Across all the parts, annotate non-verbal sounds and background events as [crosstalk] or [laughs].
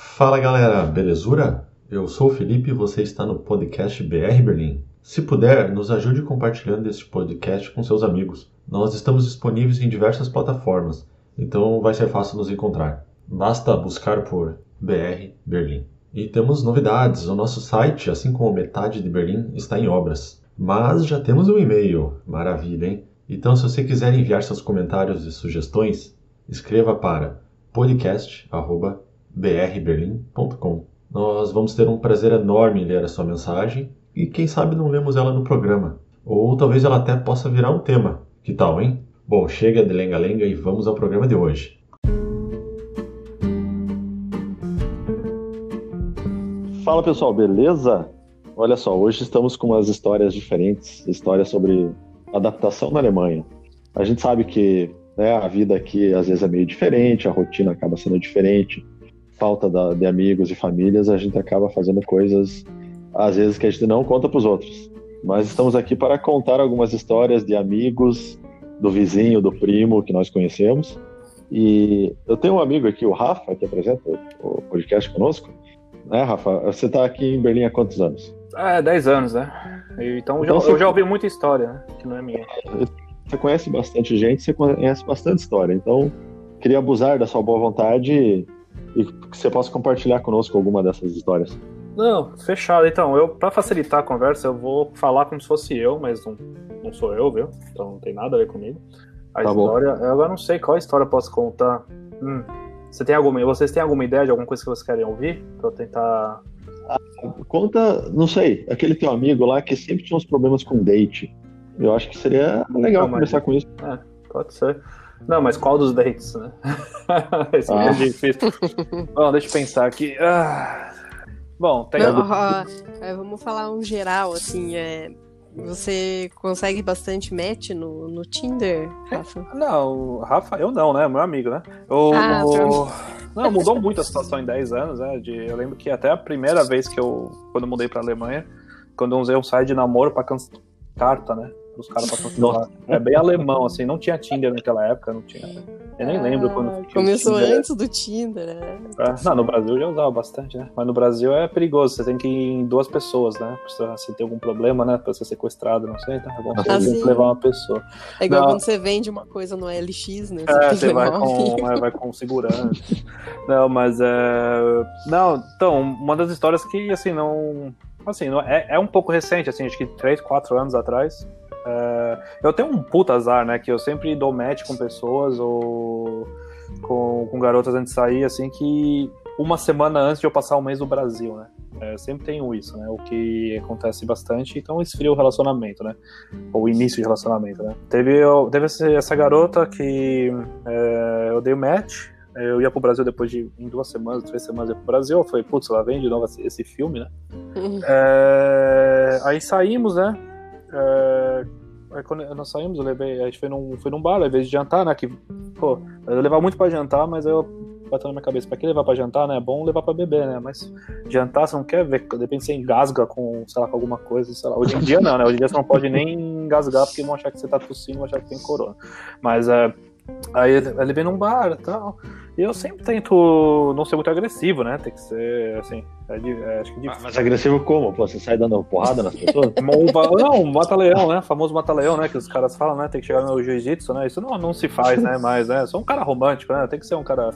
Fala galera, belezura? Eu sou o Felipe e você está no podcast BR Berlim. Se puder, nos ajude compartilhando este podcast com seus amigos. Nós estamos disponíveis em diversas plataformas, então vai ser fácil nos encontrar. Basta buscar por BR Berlim. E temos novidades: o nosso site, assim como metade de Berlim, está em obras. Mas já temos um e-mail. Maravilha, hein? Então, se você quiser enviar seus comentários e sugestões, escreva para podcast.brberlim.com. Nós vamos ter um prazer enorme em ler a sua mensagem e quem sabe não lemos ela no programa. Ou talvez ela até possa virar um tema. Que tal, hein? Bom, chega de lenga-lenga e vamos ao programa de hoje. Fala pessoal, beleza? Olha só, hoje estamos com umas histórias diferentes, histórias sobre adaptação na Alemanha. A gente sabe que né, a vida aqui às vezes é meio diferente, a rotina acaba sendo diferente, falta da, de amigos e famílias, a gente acaba fazendo coisas às vezes que a gente não conta para os outros. Mas estamos aqui para contar algumas histórias de amigos, do vizinho, do primo que nós conhecemos. E eu tenho um amigo aqui, o Rafa, que apresenta o podcast conosco. Né, Rafa? Você está aqui em Berlim há quantos anos? É, 10 anos, né? Então, então já, eu já ouvi muita história, né? Que não é minha. Você conhece bastante gente, você conhece bastante história. Então, queria abusar da sua boa vontade e, que você possa compartilhar conosco alguma dessas histórias. Não, fechado. Então, eu para facilitar a conversa, eu vou falar como se fosse eu, mas não, não sou eu, viu? Então não tem nada a ver comigo. A tá história, bom. eu agora não sei qual história eu posso contar. Hum, você tem alguma, vocês têm alguma ideia de alguma coisa que vocês querem ouvir? Pra eu tentar. Ah, conta, não sei, aquele teu amigo lá que sempre tinha uns problemas com date. Eu acho que seria legal não, conversar com isso. É, pode ser. Não, mas qual dos dates, né? [laughs] Esse ah. é difícil. Bom, deixa eu pensar aqui. Ah. Bom, tem. Não, é, vamos falar um geral, assim. É, você consegue bastante match no, no Tinder, Rafa? Não, Rafa, eu não, né? Meu amigo, né? Eu, ah, eu... Não, mudou muito a situação em 10 anos, né? De, eu lembro que até a primeira vez que eu, quando eu mudei pra Alemanha, quando eu usei um site de namoro pra cancelar carta, né? Os caras pra. [laughs] É bem alemão, assim, não tinha Tinder naquela época, não tinha. Eu nem ah, lembro quando. Começou antes do Tinder, né? É, não, no Brasil eu já usava bastante, né? Mas no Brasil é perigoso, você tem que ir em duas pessoas, né? Pra se ter algum problema, né? Pra ser sequestrado, não sei, tá bom. Você ah, tem que levar uma pessoa. É igual não. quando você vende uma coisa no LX, né? Você, é, você vai, com, é, vai com segurança. não, mas é. Não, então, uma das histórias que, assim, não. Assim, é, é um pouco recente, assim, acho que 3, 4 anos atrás. É, eu tenho um puta azar, né? Que eu sempre dou match com pessoas ou com, com garotas antes de sair, assim, que uma semana antes de eu passar o mês no Brasil, né? É, sempre tenho isso, né? O que acontece bastante, então esfria o relacionamento, né? Ou o início de relacionamento, né? Teve, teve essa garota que é, eu dei o match, eu ia pro Brasil depois de em duas semanas, três semanas eu ia pro Brasil. Eu falei, putz, lá vem de novo esse, filme, né? Uhum. É, aí saímos, né? É, quando nós saímos, eu levei, a gente foi num, foi num bar, invés de jantar, né? Que, pô, eu levava muito pra jantar, mas eu bateu na minha cabeça, pra que levar pra jantar, né? É bom levar pra beber, né? Mas jantar você não quer ver, de repente você engasga com, sei lá, com alguma coisa, sei lá. Hoje em dia não, né? Hoje em dia você não pode nem engasgar porque vão achar que você tá tossindo, vão achar que tem corona. Mas é. Aí ele vem num bar e tal. E eu sempre tento não ser muito agressivo, né? Tem que ser, assim, é, é, acho que é difícil. Mas agressivo como? Pô, você sai dando porrada nas pessoas? [laughs] não, mata-leão, né? O famoso mata-leão, né? Que os caras falam, né? Tem que chegar no jiu-jitsu, né? Isso não, não se faz, né? Mas, né? Sou um cara romântico, né? Tem que ser um cara...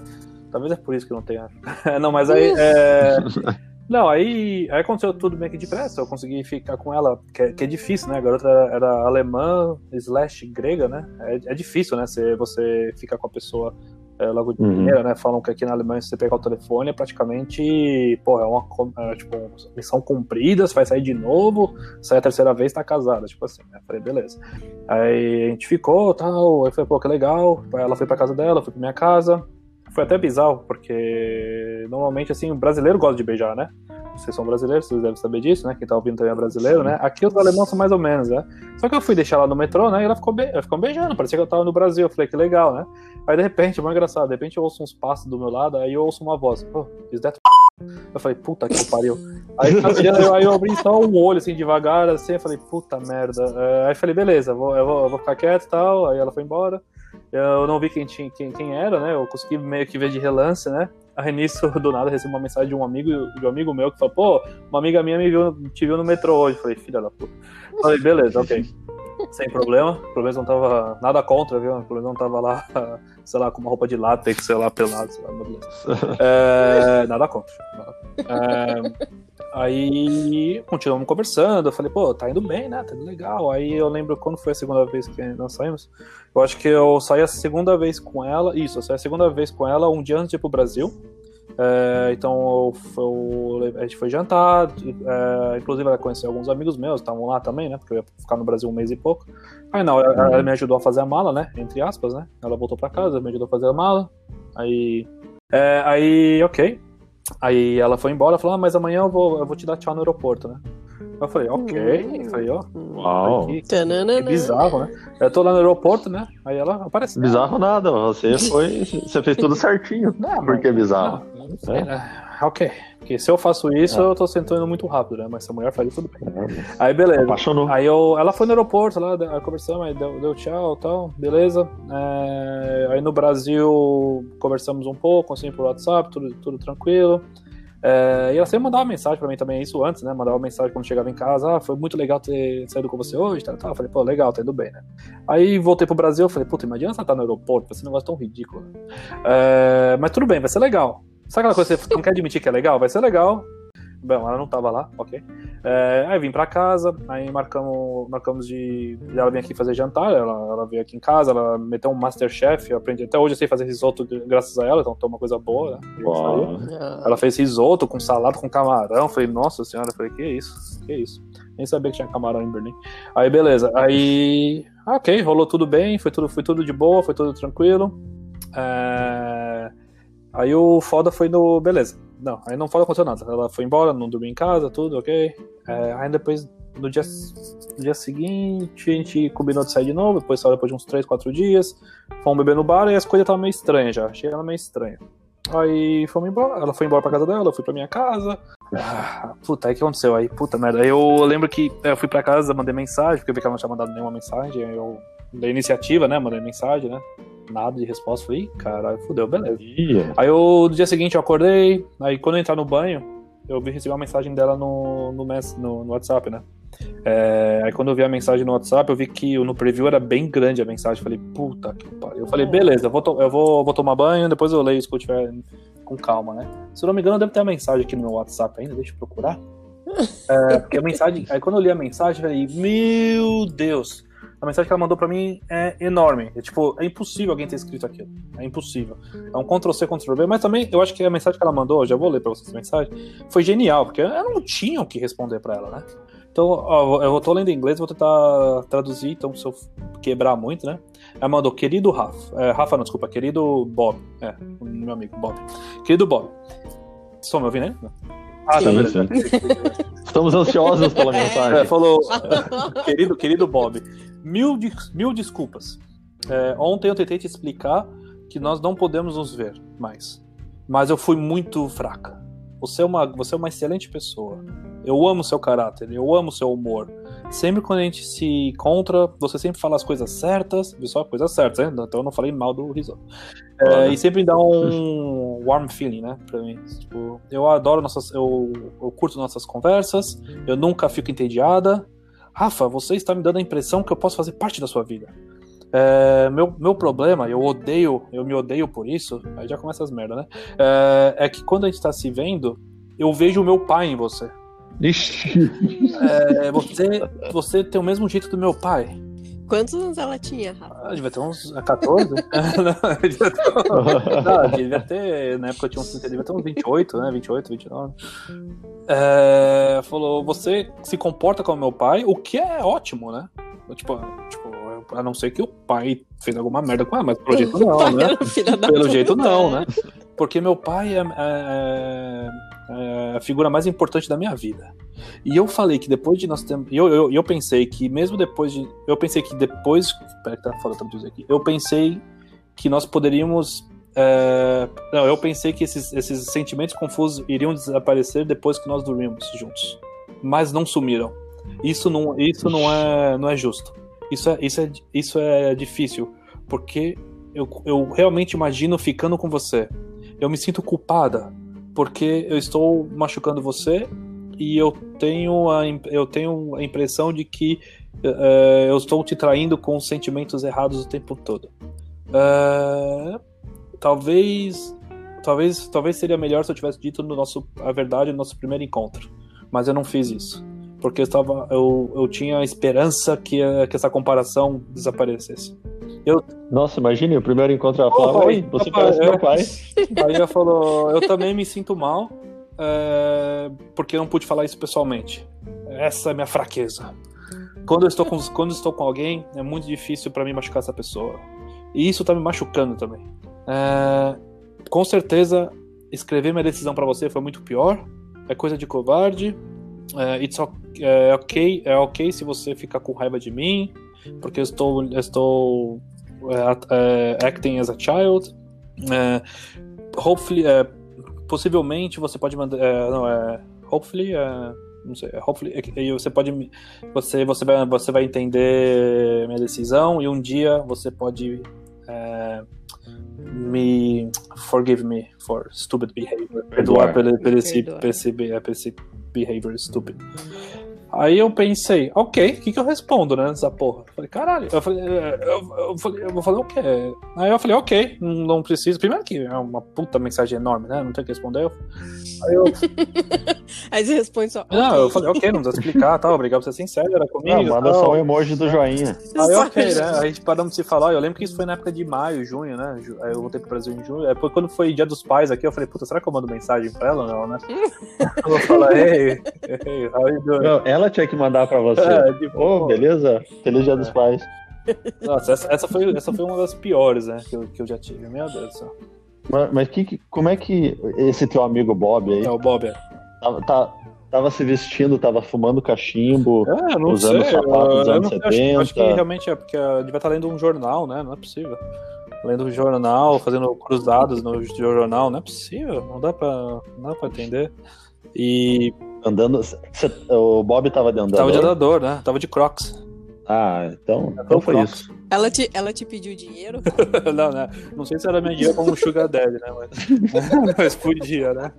Talvez é por isso que não tenha... [laughs] não, mas aí... É... [laughs] Não, aí, aí aconteceu tudo meio que depressa. Eu consegui ficar com ela, que é, que é difícil, né? A garota era, era alemã, slash grega, né? É, é difícil, né? Você, você ficar com a pessoa é, logo de uhum. primeira, né? Falam que aqui na Alemanha, se você pegar o telefone, é praticamente, pô, é uma é, tipo, missão cumprida, você vai sair de novo, sai a terceira vez, tá casada, tipo assim, né? Falei, beleza. Aí a gente ficou, tal, aí foi, pô, que legal. Ela foi pra casa dela, foi pra minha casa. Foi até bizarro, porque normalmente, assim, o brasileiro gosta de beijar, né? Vocês são brasileiros, vocês devem saber disso, né? Quem tá ouvindo também é brasileiro, né? Aqui os alemães são mais ou menos, né? Só que eu fui deixar ela no metrô, né? E ela ficou, be... ela ficou beijando, parecia que eu tava no Brasil. Eu falei, que legal, né? Aí de repente, é muito engraçado, de repente eu ouço uns passos do meu lado, aí eu ouço uma voz, oh, is that eu falei, puta que pariu. Aí, [laughs] aí eu abri só um olho assim devagar, assim, eu falei, puta merda. Uh, aí eu falei, beleza, vou, eu, vou, eu vou ficar quieto e tal. Aí ela foi embora. Eu não vi quem, tinha, quem, quem era, né? Eu consegui meio que ver de relance, né? Aí nisso, [laughs] do nada, eu recebi uma mensagem de um amigo, de um amigo meu que falou, pô, uma amiga minha me viu, te viu no metrô hoje. Falei, filha da puta. Falei, beleza, ok. [laughs] Sem problema. O problema não tava nada contra, viu? O problema não tava lá, [laughs] sei lá, com uma roupa de látex, sei lá, pelado, sei lá. [laughs] É, nada contra. Nada contra. É, aí continuamos conversando. Eu falei, pô, tá indo bem, né? Tá indo legal. Aí eu lembro quando foi a segunda vez que nós saímos. Eu acho que eu saí a segunda vez com ela. Isso, eu saí a segunda vez com ela um dia antes de ir pro Brasil. É, então eu, eu, a gente foi jantar, é, inclusive ela conheceu alguns amigos meus, estavam lá também, né? Porque eu ia ficar no Brasil um mês e pouco. Aí não, ela, ela me ajudou a fazer a mala, né? Entre aspas, né? Ela voltou para casa, me ajudou a fazer a mala. Aí. É, aí, ok. Aí ela foi embora, falou, ah, mas amanhã eu vou, eu vou te dar tchau no aeroporto, né? Eu falei, ok. Hum. Falei, ó. Uau. Que, que bizarro, né? Eu tô lá no aeroporto, né? Aí ela apareceu. Bizarro nada, você [laughs] foi. Você fez tudo certinho. Não, Por que mas- bizarro? Não, não sei, né? Ok. Porque se eu faço isso, eu tô sentando muito rápido, né? Mas se a mulher faz isso, tudo bem. Aí beleza. Apaixonou. Aí eu, ela foi no aeroporto lá, conversamos, aí deu, deu tchau e tal, beleza. É, aí no Brasil conversamos um pouco, assim, por WhatsApp, tudo, tudo tranquilo. É, e ela sempre mandava mensagem pra mim também, isso antes, né? Mandava mensagem quando chegava em casa, ah, foi muito legal ter saído com você hoje, tal. Eu falei, pô, legal, tá indo bem, né? Aí voltei pro Brasil, falei, puta, imagina se ela tá no aeroporto, vai ser um negócio tão ridículo. né? É, mas tudo bem, vai ser legal. Sabe aquela coisa que você não quer admitir que é legal? Vai ser legal. Bom, ela não tava lá, ok. É, aí vim pra casa, aí marcamos, marcamos de. Ela vem aqui fazer jantar, ela, ela veio aqui em casa, ela meteu um Masterchef, eu aprendi. Até hoje eu sei fazer risoto graças a ela, então tô uma coisa boa, né? Ah, Ela fez risoto com salada, com camarão. Falei, nossa senhora, eu falei, que isso? Que isso? Nem sabia que tinha camarão em Berlim. Aí, beleza. Aí, ok, rolou tudo bem, foi tudo, foi tudo de boa, foi tudo tranquilo. É, Aí o foda foi no. Beleza. Não, aí não foda aconteceu nada. Ela foi embora, não dormiu em casa, tudo, ok. É, Aí depois, no dia, no dia seguinte, a gente combinou de sair de novo, depois saiu depois de uns 3, 4 dias. Fomos beber no bar e as coisas estavam meio estranhas já. Achei ela meio estranha. Aí fomos embora, ela foi embora pra casa dela, eu fui pra minha casa. Ah, puta, aí que aconteceu? Aí, puta merda. Aí eu lembro que é, eu fui pra casa, mandei mensagem, porque eu vi que ela não tinha mandado nenhuma mensagem. Aí eu dei iniciativa, né? Mandei mensagem, né? Nada de resposta. Falei, "Ih, caralho, fudeu, beleza. Ia. Aí eu, no dia seguinte eu acordei, aí quando eu entrar no banho, eu vi recebi uma mensagem dela no, no, no, no WhatsApp, né? É, aí quando eu vi a mensagem no WhatsApp, eu vi que no preview era bem grande a mensagem. Falei, puta que pariu. Eu falei, beleza, eu vou, eu vou, vou tomar banho, depois eu leio isso que eu tiver com calma, né? Se eu não me engano, deve ter a mensagem aqui no meu WhatsApp ainda, deixa eu procurar. É, porque a mensagem. Aí quando eu li a mensagem, eu falei, meu Deus! A mensagem que ela mandou pra mim é enorme. É tipo, é impossível alguém ter escrito aquilo. É impossível. É um Ctrl-C, Ctrl-V, mas também eu acho que a mensagem que ela mandou, eu já vou ler pra vocês a mensagem, foi genial, porque eu não tinha o que responder pra ela, né? Então, ó, eu tô lendo em inglês, vou tentar traduzir, então se eu quebrar muito, né? Ela mandou, querido Rafa. É, Rafa, não, desculpa, querido Bob. É, o meu amigo, Bob. Querido Bob. Estão me ouvindo aí? Não. Ah, tá, beleza. [laughs] Estamos ansiosos pela É, mensagem. falou, querido, querido Bob, mil, mil desculpas. É, ontem eu tentei te explicar que nós não podemos nos ver mais. Mas eu fui muito fraca. Você é uma, você é uma excelente pessoa. Eu amo seu caráter, eu amo seu humor. Sempre quando a gente se encontra, você sempre fala as coisas certas, viu só coisas certas, né? Então eu não falei mal do risoto. É, e sempre dá um warm feeling, né, pra mim. Tipo, eu adoro nossas, eu, eu curto nossas conversas, eu nunca fico entediada. Rafa, você está me dando a impressão que eu posso fazer parte da sua vida. É, meu, meu problema, eu odeio, eu me odeio por isso, aí já começa as merdas, né? É, é que quando a gente tá se vendo, eu vejo o meu pai em você. É, você, você tem o mesmo jeito do meu pai. Quantos anos ela tinha, Rafa? Ah, devia ter uns 14? não, [laughs] [laughs] devia ter, [laughs] não, devia ter, na época eu tinha uns 30, devia ter uns 28, né? 28, 29. É, falou, você se comporta como meu pai, o que é ótimo, né? Tipo, tipo, a não ser que o pai fez alguma merda com ela, mas pelo jeito não, né? Pelo jeito não, né? Porque meu pai é, é- é a figura mais importante da minha vida. E eu falei que depois de nós termos. Eu, eu, eu pensei que mesmo depois de. Eu pensei que depois. Peraí que tá foda traduzir aqui. Eu pensei que nós poderíamos. é, Não, eu pensei que esses, esses sentimentos confusos iriam desaparecer depois que nós dormimos juntos. Mas não sumiram. Isso não, isso não, é, não é justo. Isso é, isso, é, isso é difícil. Porque eu, eu realmente imagino ficando com você. eu me sinto culpada porque eu estou machucando você e eu tenho a, eu tenho a impressão de que uh, eu estou te traindo com sentimentos errados o tempo todo. Uh, talvez, talvez, talvez seria melhor se eu tivesse dito no nosso, a verdade no nosso primeiro encontro, mas eu não fiz isso porque eu estava, eu, eu tinha esperança que, que essa comparação desaparecesse. Eu... Nossa, imagine, o primeiro encontro ela fala, oi, você parece é... meu pai. [laughs] Aí ela falou, eu também me sinto mal, é... porque não pude falar isso pessoalmente. Essa é minha fraqueza. Quando eu estou com, quando estou com alguém, é muito difícil para mim machucar essa pessoa. E isso tá me machucando também. É... Com certeza, escrever minha decisão para você foi muito pior. É coisa de covarde. É, it's é ok, é ok se você ficar com raiva de mim, porque eu estou, eu estou é, acting as a child. É, hopefully, possivelmente você pode mandar, não é, hopefully, não sei, hopefully, você pode, você, você vai, você vai entender minha decisão e um dia você pode me forgive me for stupid behavior, perdoar por, por, esse, por, esse, esse behavior stupid. Aí eu pensei, ok, o que, que eu respondo, né? Nessa porra. Eu falei, caralho. Eu falei, é, eu, eu, falei, eu vou fazer o quê? Aí eu falei, ok, não preciso. Primeiro que é uma puta mensagem enorme, né? Não tem que responder. Aí eu. [laughs] Aí você responde só. Não, eu falei, ok, não precisa explicar, tá? Obrigado por ser sincero, era comigo. Não, manda só o emoji do joinha. Aí ok, né? Aí a gente paramos de se falar. Eu lembro que isso foi na época de maio, junho, né? Aí eu voltei pro Brasil em junho. Depois, quando foi dia dos pais aqui, eu falei, puta, será que eu mando mensagem pra ela ou não, né? [laughs] eu vou falar, ei, ei, Não, ela tinha que mandar pra você. É, tipo, oh, beleza? Feliz Dia é. dos Pais. Nossa, essa, essa, foi, essa foi uma das piores, né, que eu, que eu já tive. Meu Deus do céu. Mas, mas que, como é que esse teu amigo Bob aí. É o Bob, é. Tava, tá, tava se vestindo, tava fumando cachimbo, é, usando sei, sapatos dos anos 70. Acho, acho, que realmente é porque devia estar lendo um jornal, né? Não é possível. Lendo um jornal, fazendo cruzados no jornal, não é possível, não dá pra, não dá pra entender. E. Andando. o Bob tava de andador? Tava de andador, né? Tava de Crocs. Ah, então, então foi Crocs. isso. Ela te, ela te pediu dinheiro? [laughs] não, né? Não sei se era minha dinheiro como um Sugar Daddy, né? Mas, [laughs] mas podia, né?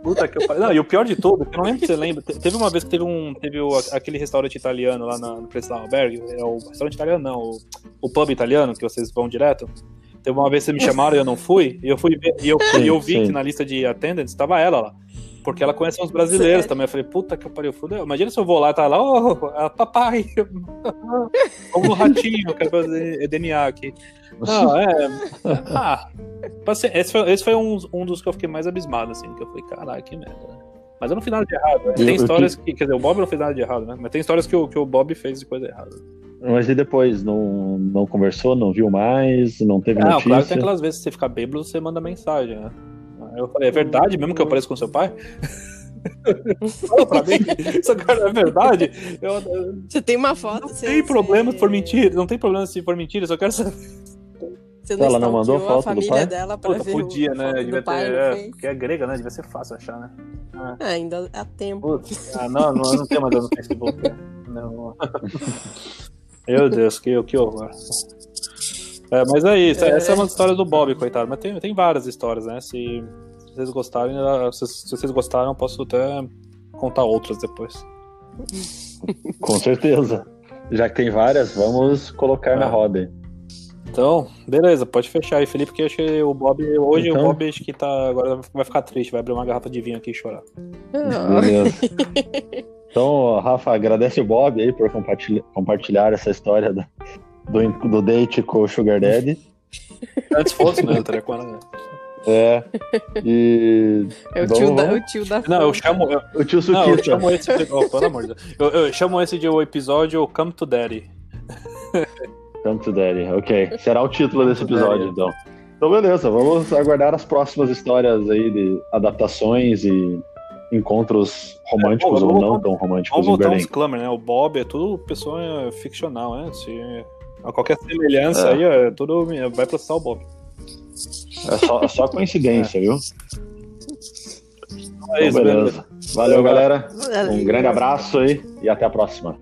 Puta que eu Não, e o pior de tudo, eu não lembro se você lembra. Teve uma vez que teve um. Teve o, aquele restaurante italiano lá na, no Preston Albergue. É o restaurante italiano, não. O, o pub italiano, que vocês vão direto. Teve uma vez que vocês me chamaram e eu não fui. E eu fui ver, e eu, e eu vi sim. que na lista de attendants estava ela lá. Porque ela conhece uns brasileiros Sério? também. Eu falei, puta que pariu, fudeu. Imagina se eu vou lá e tá lá, ô, oh, papai, como um ratinho, quero fazer DNA aqui. Não, é. [laughs] Ah, esse foi, esse foi um, um dos que eu fiquei mais abismado, assim, que eu falei, caralho, que merda? Mas eu não fiz nada de errado. Né? Tem histórias que. Quer dizer, o Bob não fez nada de errado, né? Mas tem histórias que o, que o Bob fez de coisa errada. Mas e depois? Não, não conversou, não viu mais, não teve não, notícia? Não, claro que tem aquelas vezes que você fica bêbado, você manda mensagem, né? Eu falei, é verdade mesmo que eu pareço com seu pai? [laughs] Fala pra mim, isso cara é verdade. Eu, você tem uma foto? Não tem problema se for mentira, não tem problema se for mentira, só quero saber. Você não ela não mandou foto a família do pai? dela pra Puta, ver podia, o, né? Devia ter, é, porque é grega, né? Devia ser fácil achar, né? É. ainda há tempo. Putz, ah, não, não, não tem mais no Facebook. Né? Não. [laughs] Meu Deus, que, que horror. É, mas é isso, é. essa é uma história do Bob, coitado. Mas tem, tem várias histórias, né? Se, se vocês gostarem, se, se, vocês gostaram, eu posso até contar outras depois. [laughs] Com certeza. Já que tem várias, vamos colocar é. na roda. Então, beleza, pode fechar aí, Felipe, porque acho que o Bob. Hoje então... o Bob acho que tá. Agora vai ficar triste, vai abrir uma garrafa de vinho aqui e chorar. Beleza. Então, Rafa, agradece o Bob aí por compartilhar, compartilhar essa história da, do, do date com o Sugar Daddy. Antes fosse, né? Eu estaria com ela. Né? É. E. É o tio, da, o tio da. Não, eu chamo. Eu, o tio Suquita. Não, eu chamo esse. De, oh, pelo amor de Deus. Eu, eu chamo esse de o episódio Come to Daddy. Come to Daddy, ok. Será o título desse episódio, então. Então, beleza, vamos aguardar as próximas histórias aí de adaptações e encontros românticos é, ou não tão românticos. Vamos voltar uns Clammer, né? O Bob é tudo pessoa ficcional, né? Se qualquer semelhança é. aí, é tudo vai processar o Bob. É só, é só coincidência, viu? É isso, então, beleza. Beleza. Valeu, galera. Um grande abraço aí e até a próxima.